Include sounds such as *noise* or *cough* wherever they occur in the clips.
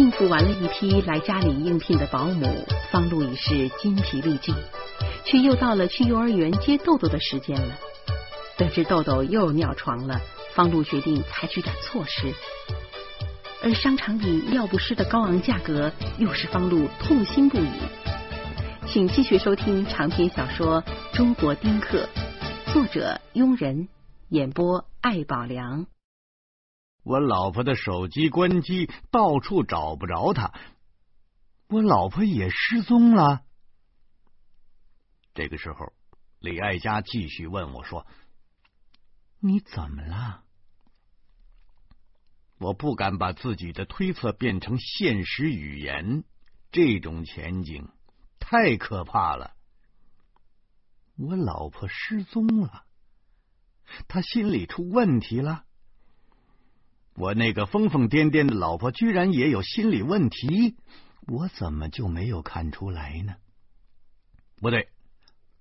应付完了一批来家里应聘的保姆，方露已是筋疲力尽，却又到了去幼儿园接豆豆的时间了。得知豆豆又尿床了，方露决定采取点措施。而商场里尿不湿的高昂价格，又是方露痛心不已。请继续收听长篇小说《中国丁克》，作者庸人，演播艾宝良。我老婆的手机关机，到处找不着她，我老婆也失踪了。这个时候，李爱佳继续问我说：“你怎么了？”我不敢把自己的推测变成现实语言，这种前景太可怕了。我老婆失踪了，她心里出问题了。我那个疯疯癫癫的老婆居然也有心理问题，我怎么就没有看出来呢？不对。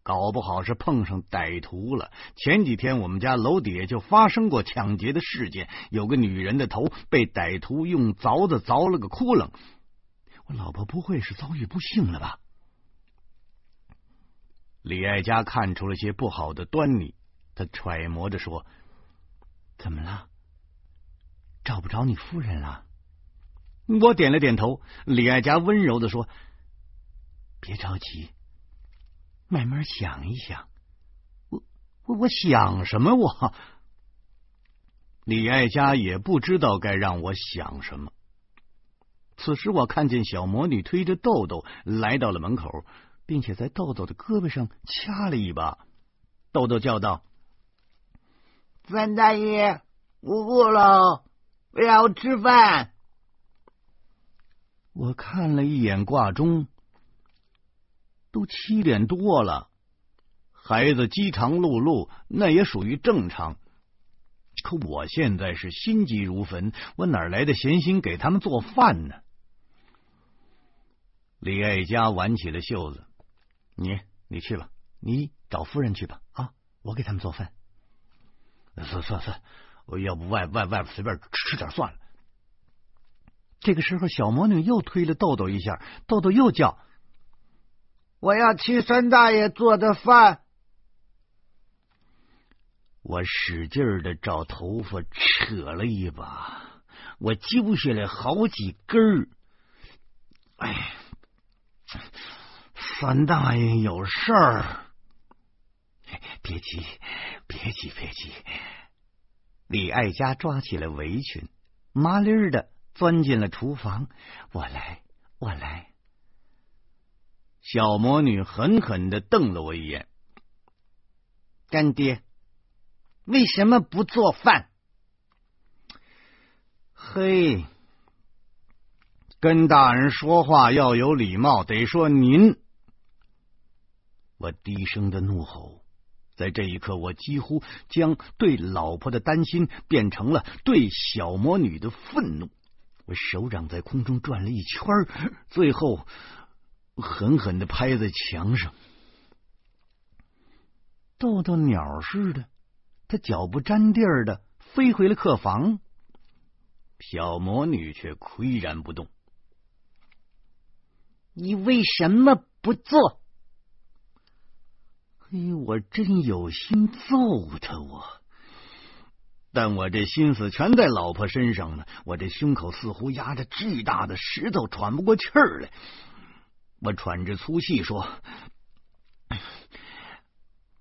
搞不好是碰上歹徒了。前几天我们家楼底下就发生过抢劫的事件，有个女人的头被歹徒用凿子凿了个窟窿。我老婆不会是遭遇不幸了吧？李爱佳看出了些不好的端倪，他揣摩着说：“怎么了？找不着你夫人了？”我点了点头。李爱佳温柔的说：“别着急。”慢慢想一想，我我我想什么？我李爱佳也不知道该让我想什么。此时，我看见小魔女推着豆豆来到了门口，并且在豆豆的胳膊上掐了一把。豆豆叫道：“范大爷，我饿了，我要吃饭。”我看了一眼挂钟。都七点多了，孩子饥肠辘辘，那也属于正常。可我现在是心急如焚，我哪来的闲心给他们做饭呢？李爱佳挽起了袖子：“你，你去吧，你找夫人去吧。啊，我给他们做饭。算算算，我要不外外外边随便吃点算了。”这个时候，小魔女又推了豆豆一下，豆豆又叫。我要吃三大爷做的饭。我使劲的找头发扯了一把，我揪下来好几根儿。哎，三大爷有事儿。别急，别急，别急。李爱佳抓起了围裙，麻利儿的钻进了厨房。我来，我来。小魔女狠狠的瞪了我一眼，干爹，为什么不做饭？嘿，跟大人说话要有礼貌，得说您。我低声的怒吼，在这一刻，我几乎将对老婆的担心变成了对小魔女的愤怒。我手掌在空中转了一圈，最后。狠狠的拍在墙上，豆豆鸟似的，他脚不沾地儿的飞回了客房。小魔女却岿然不动。你为什么不做？哎，我真有心揍他，我，但我这心思全在老婆身上呢。我这胸口似乎压着巨大的石头，喘不过气儿来。我喘着粗气说：“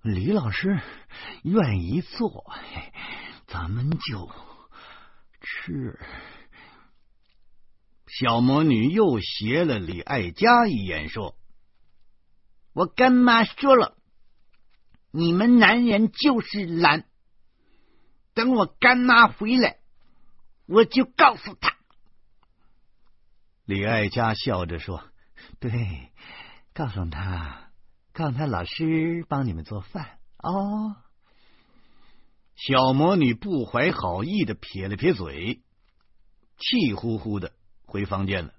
李老师愿意做，咱们就吃。”小魔女又斜了李爱佳一眼，说：“我干妈说了，你们男人就是懒。等我干妈回来，我就告诉她。”李爱佳笑着说。对，告诉他，告诉他老师帮你们做饭哦。小魔女不怀好意的撇了撇嘴，气呼呼的回房间了。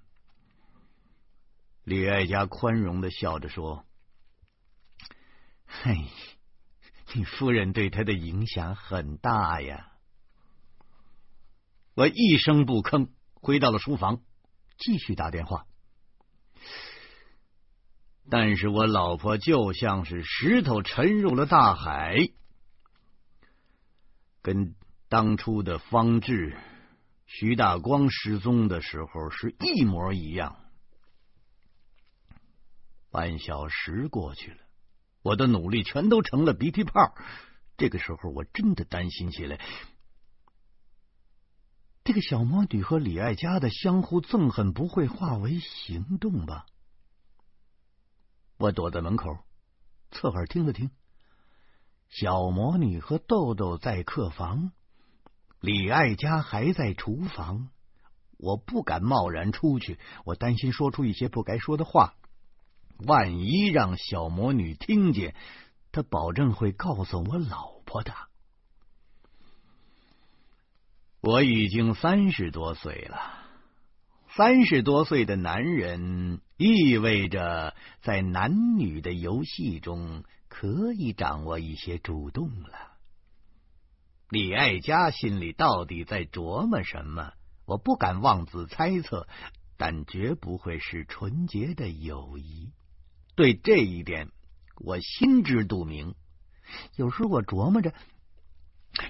李爱家宽容的笑着说：“嘿，你夫人对他的影响很大呀。”我一声不吭，回到了书房。继续打电话。但是我老婆就像是石头沉入了大海，跟当初的方志、徐大光失踪的时候是一模一样。半小时过去了，我的努力全都成了鼻涕泡。这个时候，我真的担心起来。这个小魔女和李爱家的相互憎恨不会化为行动吧？我躲在门口，侧耳听了听。小魔女和豆豆在客房，李爱家还在厨房。我不敢贸然出去，我担心说出一些不该说的话。万一让小魔女听见，她保证会告诉我老婆的。我已经三十多岁了，三十多岁的男人意味着在男女的游戏中可以掌握一些主动了。李爱佳心里到底在琢磨什么？我不敢妄自猜测，但绝不会是纯洁的友谊。对这一点，我心知肚明。有时候我琢磨着。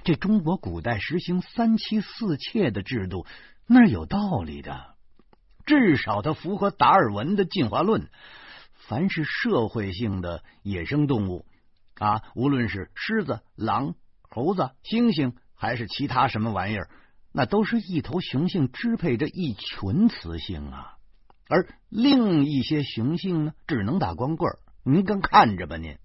这中国古代实行三妻四妾的制度，那是有道理的。至少它符合达尔文的进化论。凡是社会性的野生动物啊，无论是狮子、狼、猴子、猩猩，还是其他什么玩意儿，那都是一头雄性支配着一群雌性啊。而另一些雄性呢，只能打光棍您跟看着吧，您。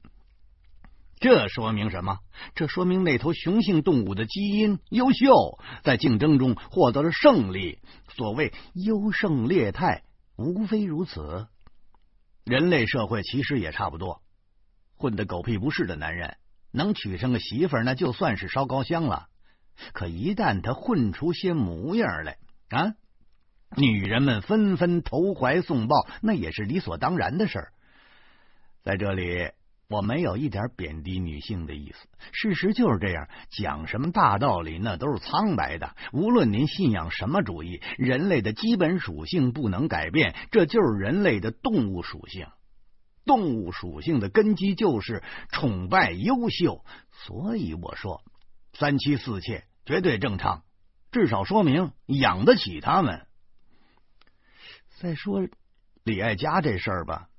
这说明什么？这说明那头雄性动物的基因优秀，在竞争中获得了胜利。所谓优胜劣汰，无非如此。人类社会其实也差不多，混得狗屁不是的男人能娶上个媳妇儿，那就算是烧高香了。可一旦他混出些模样来啊，女人们纷纷投怀送抱，那也是理所当然的事儿。在这里。我没有一点贬低女性的意思，事实就是这样。讲什么大道理，那都是苍白的。无论您信仰什么主义，人类的基本属性不能改变，这就是人类的动物属性。动物属性的根基就是崇拜优秀，所以我说三妻四妾绝对正常，至少说明养得起他们。再说李爱家这事儿吧。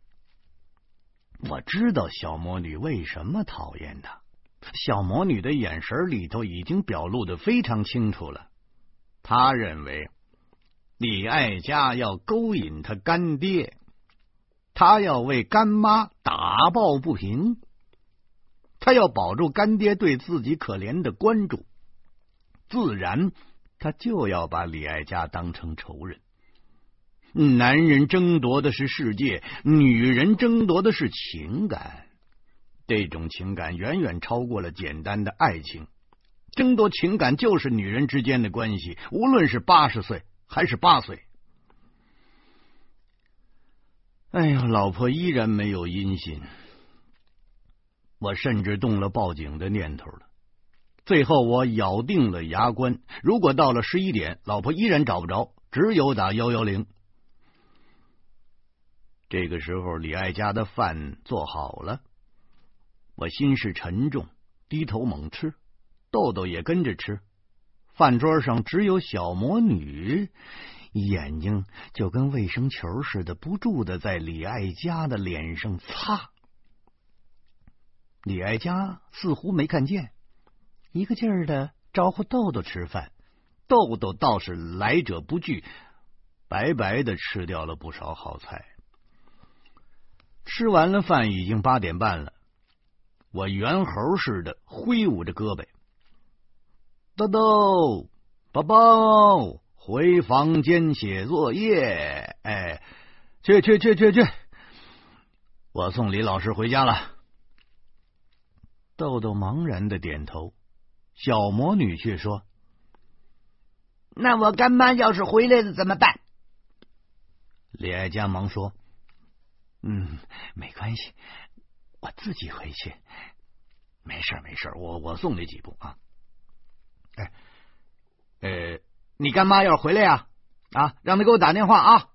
我知道小魔女为什么讨厌他。小魔女的眼神里头已经表露的非常清楚了。他认为李爱家要勾引他干爹，他要为干妈打抱不平，他要保住干爹对自己可怜的关注，自然他就要把李爱家当成仇人。男人争夺的是世界，女人争夺的是情感。这种情感远远超过了简单的爱情。争夺情感就是女人之间的关系，无论是八十岁还是八岁。哎呀，老婆依然没有音信，我甚至动了报警的念头了。最后，我咬定了牙关：如果到了十一点，老婆依然找不着，只有打幺幺零。这个时候，李爱家的饭做好了，我心事沉重，低头猛吃，豆豆也跟着吃。饭桌上只有小魔女，眼睛就跟卫生球似的，不住的在李爱家的脸上擦。李爱家似乎没看见，一个劲儿的招呼豆豆吃饭，豆豆倒是来者不拒，白白的吃掉了不少好菜。吃完了饭，已经八点半了。我猿猴似的挥舞着胳膊，豆豆宝宝回房间写作业。哎，去去去去去！我送李老师回家了。豆豆茫然的点头，小魔女却说：“那我干妈要是回来了怎么办？”李爱家忙说。嗯，没关系，我自己回去。没事没事我我送你几步啊。哎，呃，你干妈要是回来呀，啊，让他给我打电话啊，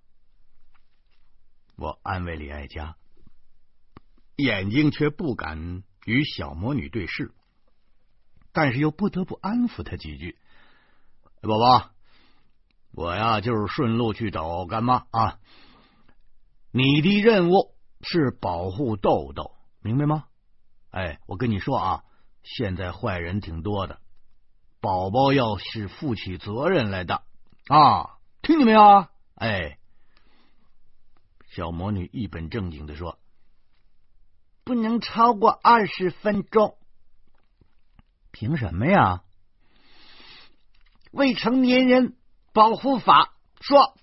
我安慰李爱佳，眼睛却不敢与小魔女对视，但是又不得不安抚她几句。宝宝，我呀就是顺路去找干妈啊。你的任务是保护豆豆，明白吗？哎，我跟你说啊，现在坏人挺多的，宝宝要是负起责任来的啊，听见没有啊？哎。小魔女一本正经的说：“不能超过二十分钟。凭什么呀？未成年人保护法说，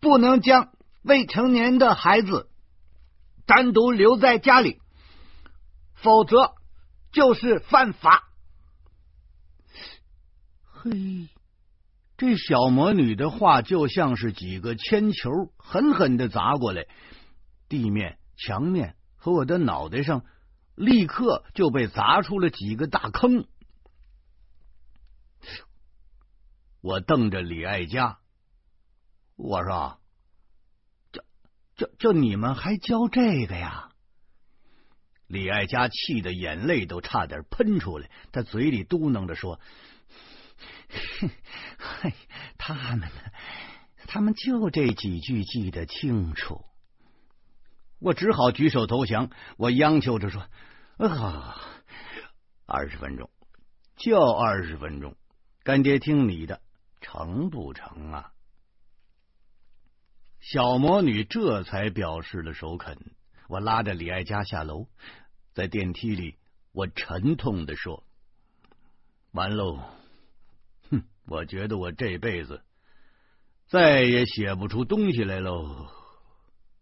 不能将未成年的孩子单独留在家里，否则就是犯法。”嘿。这小魔女的话就像是几个铅球，狠狠的砸过来，地面、墙面和我的脑袋上立刻就被砸出了几个大坑。我瞪着李爱佳，我说：“就就就你们还教这个呀？”李爱佳气的眼泪都差点喷出来，他嘴里嘟囔着说。嘿，他们呢？他们就这几句记得清楚。我只好举手投降。我央求着说：“啊，二十分钟，就二十分钟，干爹听你的，成不成啊？”小魔女这才表示了首肯。我拉着李爱佳下楼，在电梯里，我沉痛的说：“完喽。”哼我觉得我这辈子再也写不出东西来喽。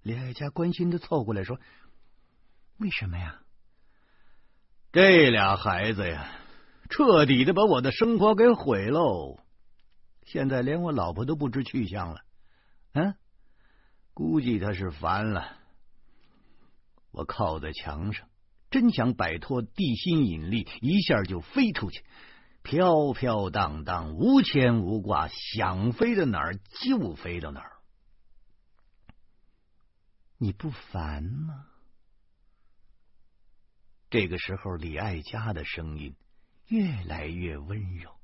李爱佳关心的凑过来说：“为什么呀？这俩孩子呀，彻底的把我的生活给毁喽！现在连我老婆都不知去向了。嗯，估计他是烦了。我靠在墙上，真想摆脱地心引力，一下就飞出去。”飘飘荡荡，无牵无挂，想飞到哪儿就飞到哪儿。你不烦吗？这个时候，李爱佳的声音越来越温柔，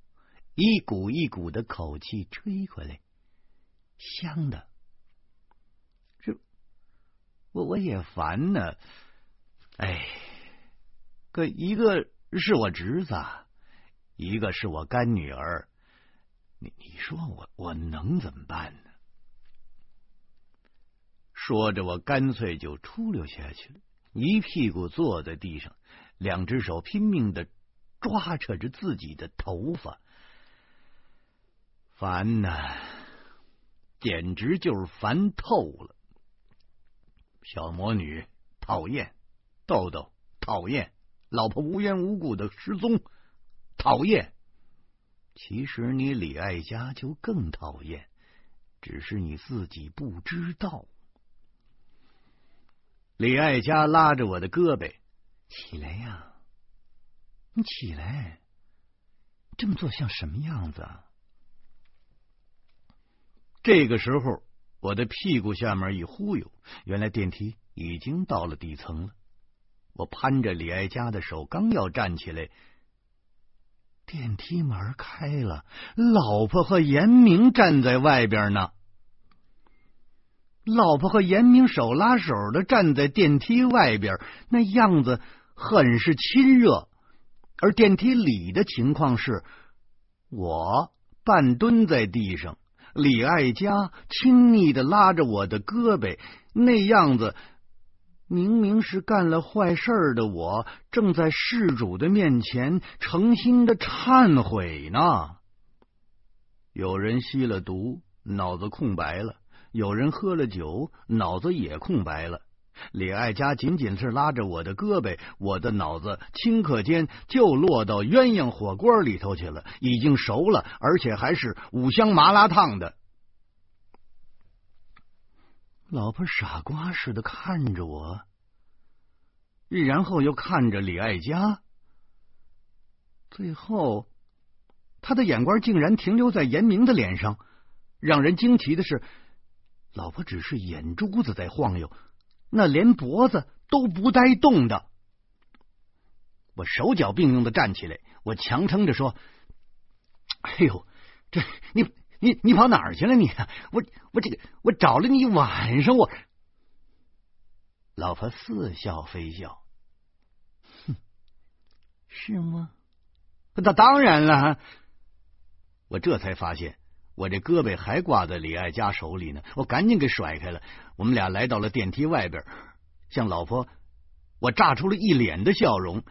一股一股的口气吹过来，香的。我我也烦呢。哎，可一个是我侄子。一个是我干女儿，你你说我我能怎么办呢？说着，我干脆就出溜下去了，一屁股坐在地上，两只手拼命的抓扯着自己的头发，烦呐，简直就是烦透了。小魔女讨厌，豆豆讨厌，老婆无缘无故的失踪。讨厌，其实你李爱佳就更讨厌，只是你自己不知道。李爱佳拉着我的胳膊，起来呀，你起来，这么做像什么样子？啊？这个时候，我的屁股下面一忽悠，原来电梯已经到了底层了。我攀着李爱佳的手，刚要站起来。电梯门开了，老婆和严明站在外边呢。老婆和严明手拉手的站在电梯外边，那样子很是亲热。而电梯里的情况是，我半蹲在地上，李爱佳亲昵的拉着我的胳膊，那样子。明明是干了坏事的我，正在事主的面前诚心的忏悔呢。有人吸了毒，脑子空白了；有人喝了酒，脑子也空白了。李爱佳仅仅是拉着我的胳膊，我的脑子顷刻间就落到鸳鸯火锅里头去了，已经熟了，而且还是五香麻辣烫的。老婆傻瓜似的看着我，然后又看着李爱佳，最后，他的眼光竟然停留在严明的脸上。让人惊奇的是，老婆只是眼珠子在晃悠，那连脖子都不带动的。我手脚并用的站起来，我强撑着说：“哎呦，这你你你跑哪儿去了？你我我这个我找了你一晚上，我。”老婆似笑非笑，哼，是吗？那当然了。我这才发现，我这胳膊还挂在李爱佳手里呢。我赶紧给甩开了。我们俩来到了电梯外边，向老婆我炸出了一脸的笑容。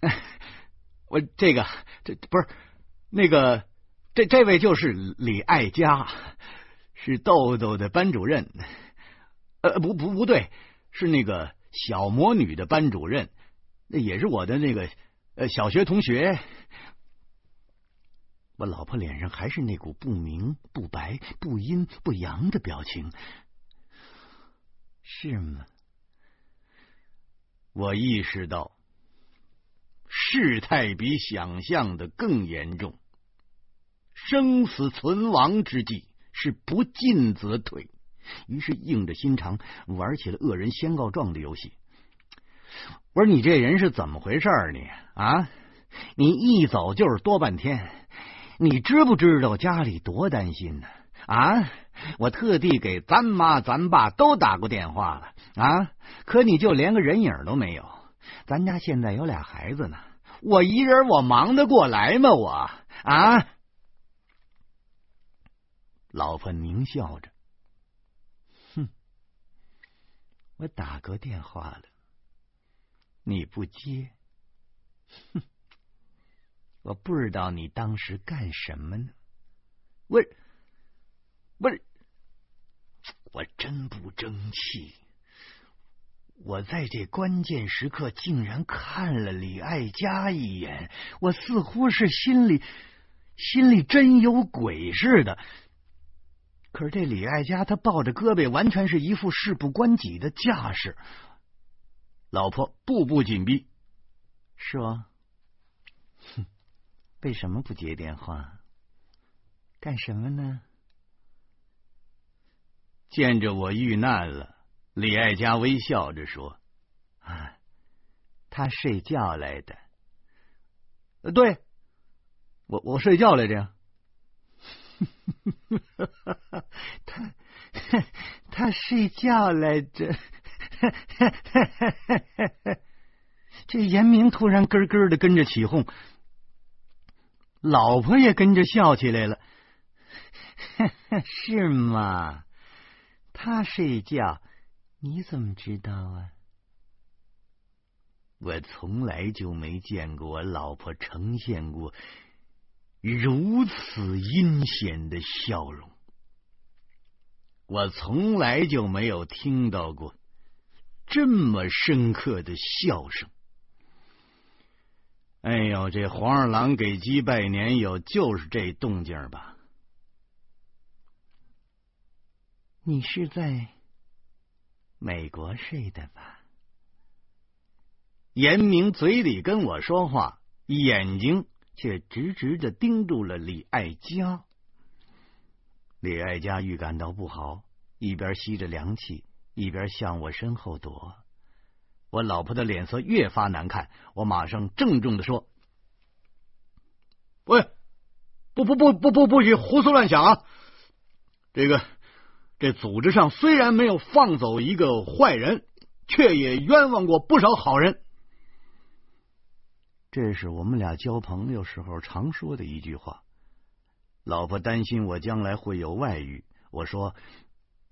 *laughs* 我这个这不是那个这这位就是李爱佳，是豆豆的班主任。呃，不不不对，是那个小魔女的班主任，那也是我的那个呃小学同学。我老婆脸上还是那股不明不白、不阴不阳的表情，是吗？我意识到。事态比想象的更严重，生死存亡之际是不进则退。于是硬着心肠玩起了恶人先告状的游戏。我说你这人是怎么回事？你啊，你一走就是多半天，你知不知道家里多担心呢？啊，我特地给咱妈咱爸都打过电话了啊，可你就连个人影都没有。咱家现在有俩孩子呢，我一人我忙得过来吗？我啊！老婆狞笑着，哼，我打过电话了，你不接，哼，我不知道你当时干什么呢？我，我，我真不争气。我在这关键时刻竟然看了李爱佳一眼，我似乎是心里心里真有鬼似的。可是这李爱佳她抱着胳膊，完全是一副事不关己的架势。老婆步步紧逼，是吗？哼，为什么不接电话？干什么呢？见着我遇难了。李爱佳微笑着说：“啊，他睡觉来的。对，我我睡觉来着。*laughs* 他 *laughs* 他睡觉来着。*laughs* 这严明突然咯咯的跟着起哄，老婆也跟着笑起来了。*laughs* 是吗？他睡觉。”你怎么知道啊？我从来就没见过我老婆呈现过如此阴险的笑容，我从来就没有听到过这么深刻的笑声。哎呦，这黄二郎给鸡拜年有就是这动静吧？你是在？美国睡的吧？严明嘴里跟我说话，眼睛却直直的盯住了李爱佳。李爱佳预感到不好，一边吸着凉气，一边向我身后躲。我老婆的脸色越发难看，我马上郑重的说：“喂，不不不不不不许胡思乱想啊！这个。”这组织上虽然没有放走一个坏人，却也冤枉过不少好人。这是我们俩交朋友时候常说的一句话。老婆担心我将来会有外遇，我说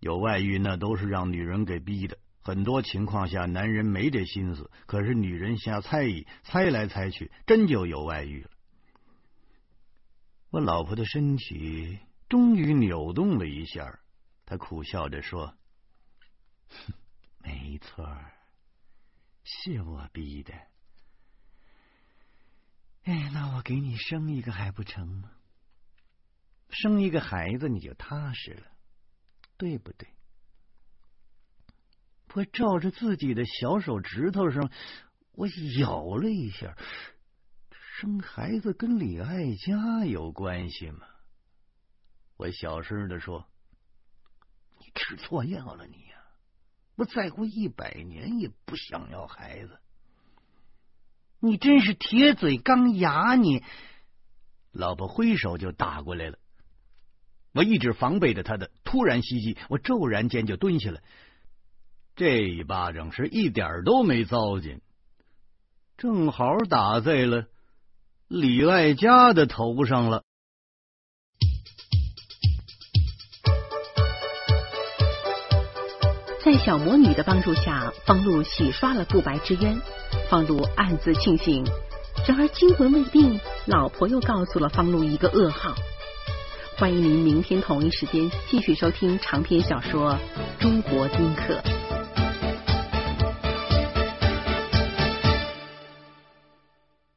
有外遇那都是让女人给逼的。很多情况下，男人没这心思，可是女人瞎猜疑，猜来猜去，真就有外遇了。我老婆的身体终于扭动了一下。她苦笑着说：“哼 *laughs* 没错，是我逼的。哎，那我给你生一个还不成吗？生一个孩子你就踏实了，对不对？”我照着自己的小手指头上，我咬了一下，生孩子跟李爱佳有关系吗？我小声的说。你吃错药了，你呀！我再过一百年也不想要孩子。你真是铁嘴钢牙！你老婆挥手就打过来了，我一直防备着他的突然袭击，我骤然间就蹲下了。这一巴掌是一点都没糟践，正好打在了李爱家的头上了。在小魔女的帮助下，方露洗刷了不白之冤。方露暗自庆幸。然而惊魂未定，老婆又告诉了方露一个噩耗。欢迎您明天同一时间继续收听长篇小说《中国丁克》。